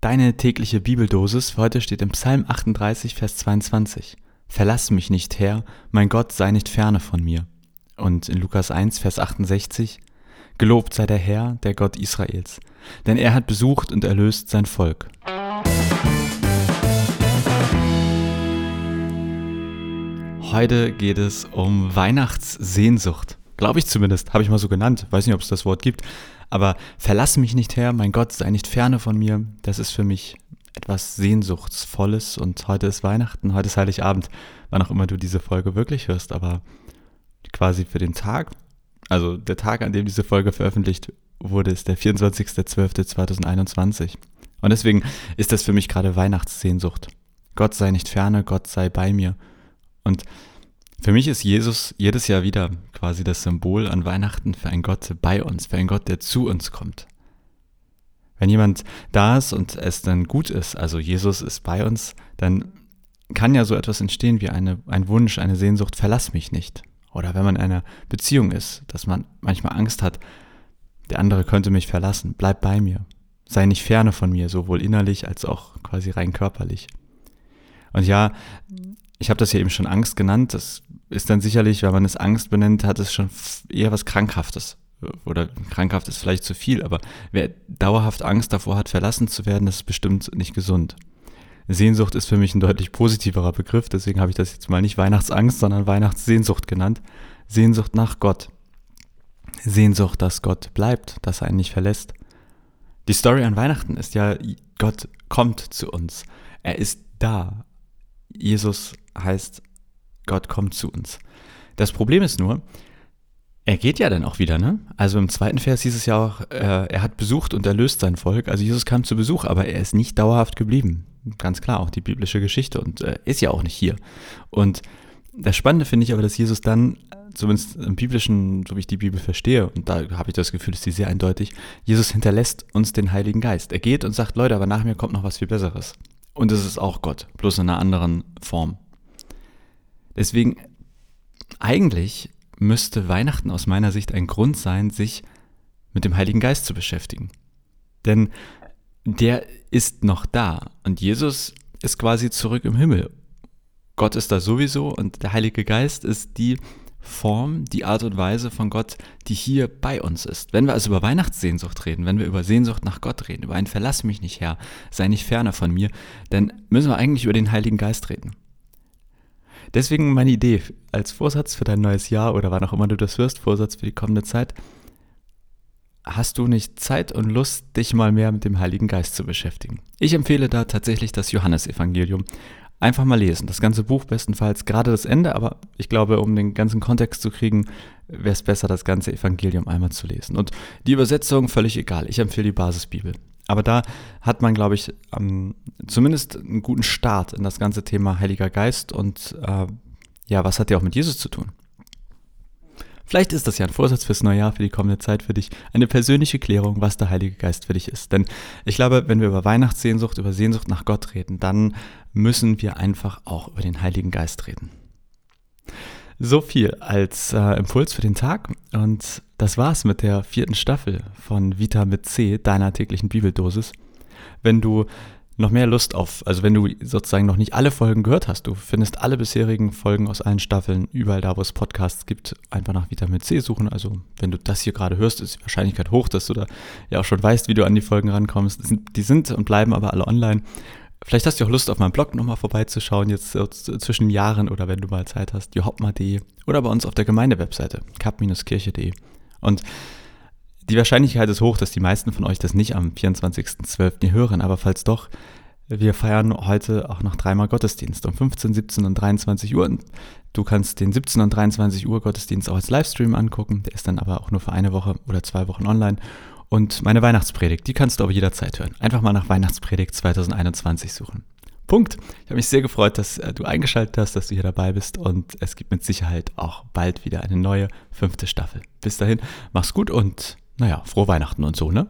Deine tägliche Bibeldosis für heute steht im Psalm 38, Vers 22. Verlass mich nicht, Herr, mein Gott sei nicht ferne von mir. Und in Lukas 1, Vers 68. Gelobt sei der Herr, der Gott Israels, denn er hat besucht und erlöst sein Volk. Heute geht es um Weihnachtssehnsucht. Glaube ich zumindest, habe ich mal so genannt. Weiß nicht, ob es das Wort gibt. Aber verlass mich nicht her, mein Gott, sei nicht ferne von mir. Das ist für mich etwas Sehnsuchtsvolles. Und heute ist Weihnachten, heute ist Heiligabend, wann auch immer du diese Folge wirklich hörst. Aber quasi für den Tag, also der Tag, an dem diese Folge veröffentlicht wurde, ist der 24.12.2021. Und deswegen ist das für mich gerade Weihnachtssehnsucht. Gott sei nicht ferne, Gott sei bei mir. Und für mich ist Jesus jedes Jahr wieder quasi das Symbol an Weihnachten für einen Gott bei uns, für einen Gott, der zu uns kommt. Wenn jemand da ist und es dann gut ist, also Jesus ist bei uns, dann kann ja so etwas entstehen wie eine, ein Wunsch, eine Sehnsucht, verlass mich nicht. Oder wenn man in einer Beziehung ist, dass man manchmal Angst hat, der andere könnte mich verlassen, bleib bei mir. Sei nicht ferne von mir, sowohl innerlich als auch quasi rein körperlich. Und ja, ich habe das ja eben schon Angst genannt. Das ist dann sicherlich, wenn man es Angst benennt, hat es schon eher was Krankhaftes. Oder krankhaft ist vielleicht zu viel, aber wer dauerhaft Angst davor hat, verlassen zu werden, das ist bestimmt nicht gesund. Sehnsucht ist für mich ein deutlich positiverer Begriff, deswegen habe ich das jetzt mal nicht Weihnachtsangst, sondern Weihnachtssehnsucht genannt. Sehnsucht nach Gott. Sehnsucht, dass Gott bleibt, dass er einen nicht verlässt. Die Story an Weihnachten ist ja, Gott kommt zu uns. Er ist da. Jesus heißt, Gott kommt zu uns. Das Problem ist nur, er geht ja dann auch wieder, ne? Also im zweiten Vers hieß es ja auch, äh, er hat besucht und erlöst sein Volk. Also Jesus kam zu Besuch, aber er ist nicht dauerhaft geblieben. Ganz klar, auch die biblische Geschichte und äh, ist ja auch nicht hier. Und das Spannende finde ich aber, dass Jesus dann, zumindest im biblischen, so wie ich die Bibel verstehe, und da habe ich das Gefühl, ist die sehr eindeutig, Jesus hinterlässt uns den Heiligen Geist. Er geht und sagt, Leute, aber nach mir kommt noch was viel Besseres. Und es ist auch Gott, bloß in einer anderen Form. Deswegen, eigentlich müsste Weihnachten aus meiner Sicht ein Grund sein, sich mit dem Heiligen Geist zu beschäftigen. Denn der ist noch da und Jesus ist quasi zurück im Himmel. Gott ist da sowieso und der Heilige Geist ist die Form, die Art und Weise von Gott, die hier bei uns ist. Wenn wir also über Weihnachtssehnsucht reden, wenn wir über Sehnsucht nach Gott reden, über ein Verlass mich nicht her, sei nicht ferner von mir, dann müssen wir eigentlich über den Heiligen Geist reden. Deswegen meine Idee als Vorsatz für dein neues Jahr oder wann auch immer du das hörst, Vorsatz für die kommende Zeit. Hast du nicht Zeit und Lust, dich mal mehr mit dem Heiligen Geist zu beschäftigen? Ich empfehle da tatsächlich das Johannesevangelium. Einfach mal lesen. Das ganze Buch bestenfalls, gerade das Ende, aber ich glaube, um den ganzen Kontext zu kriegen, wäre es besser, das ganze Evangelium einmal zu lesen. Und die Übersetzung völlig egal. Ich empfehle die Basisbibel. Aber da hat man, glaube ich, ähm, zumindest einen guten Start in das ganze Thema Heiliger Geist und äh, ja, was hat der auch mit Jesus zu tun? Vielleicht ist das ja ein Vorsatz fürs neue Jahr, für die kommende Zeit für dich, eine persönliche Klärung, was der Heilige Geist für dich ist. Denn ich glaube, wenn wir über Weihnachtssehnsucht, über Sehnsucht nach Gott reden, dann müssen wir einfach auch über den Heiligen Geist reden. So viel als äh, Impuls für den Tag. Und das war's mit der vierten Staffel von Vita mit C, deiner täglichen Bibeldosis. Wenn du noch mehr Lust auf, also wenn du sozusagen noch nicht alle Folgen gehört hast, du findest alle bisherigen Folgen aus allen Staffeln überall da, wo es Podcasts gibt, einfach nach Vitamin C suchen. Also wenn du das hier gerade hörst, ist die Wahrscheinlichkeit hoch, dass du da ja auch schon weißt, wie du an die Folgen rankommst. Die sind und bleiben aber alle online. Vielleicht hast du auch Lust, auf meinem Blog nochmal vorbeizuschauen, jetzt zwischen Jahren oder wenn du mal Zeit hast, johopma.de oder bei uns auf der Gemeindewebseite, kap-kirche.de. Und die Wahrscheinlichkeit ist hoch, dass die meisten von euch das nicht am 24.12. hören, aber falls doch, wir feiern heute auch noch dreimal Gottesdienst, um 15, 17 und 23 Uhr. Und du kannst den 17 und 23 Uhr Gottesdienst auch als Livestream angucken, der ist dann aber auch nur für eine Woche oder zwei Wochen online. Und meine Weihnachtspredigt, die kannst du aber jederzeit hören. Einfach mal nach Weihnachtspredigt 2021 suchen. Punkt. Ich habe mich sehr gefreut, dass äh, du eingeschaltet hast, dass du hier dabei bist und es gibt mit Sicherheit auch bald wieder eine neue fünfte Staffel. Bis dahin, mach's gut und naja, frohe Weihnachten und so, ne?